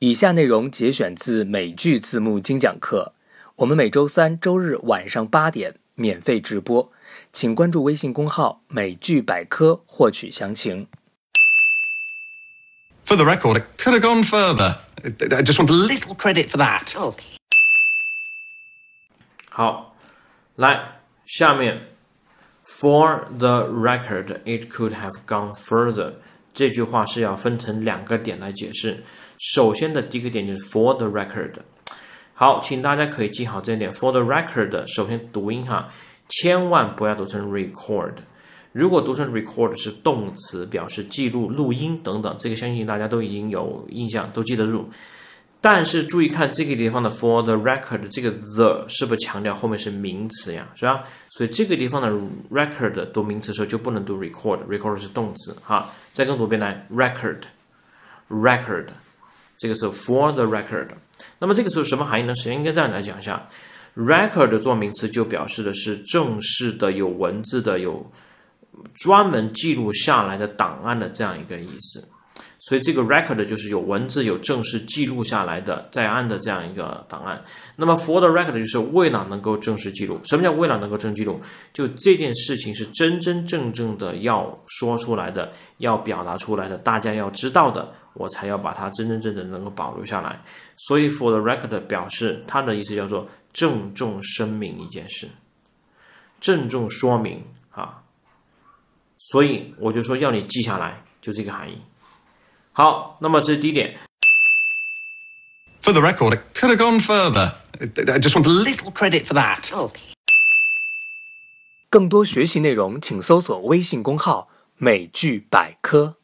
以下内容节选自美剧字幕精讲课，我们每周三、周日晚上八点免费直播，请关注微信公号“美剧百科”获取详情。For the record, it could have gone further. I just want a little credit for that. Okay. 好，来下面，For the record, it could have gone further。这句话是要分成两个点来解释。首先的第一个点就是 for the record。好，请大家可以记好这一点。For the record，首先读音哈，千万不要读成 record。如果读成 record 是动词，表示记录、录音等等，这个相信大家都已经有印象，都记得住。但是注意看这个地方的 for the record，这个 the 是不是强调后面是名词呀？是吧？所以这个地方的 record 读名词的时候就不能读 record，record 是动词哈。再跟读一遍来 record，record，这个时候 for the record。那么这个时候什么含义呢？首先应该这样来讲一下，record 做名词就表示的是正式的、有文字的、有专门记录下来的档案的这样一个意思。所以这个 record 就是有文字、有正式记录下来的在案的这样一个档案。那么 for the record 就是为了能够正式记录。什么叫为了能够正式记录？就这件事情是真真正正的要说出来的，要表达出来的，大家要知道的，我才要把它真真正正能够保留下来。所以 for the record 表示它的意思叫做郑重声明一件事，郑重说明啊。所以我就说要你记下来，就这个含义。好，那么这是第一点。For the record, it could have gone further. I just want a little credit for that. Okay. 更多学习内容，请搜索微信公号“美剧百科”。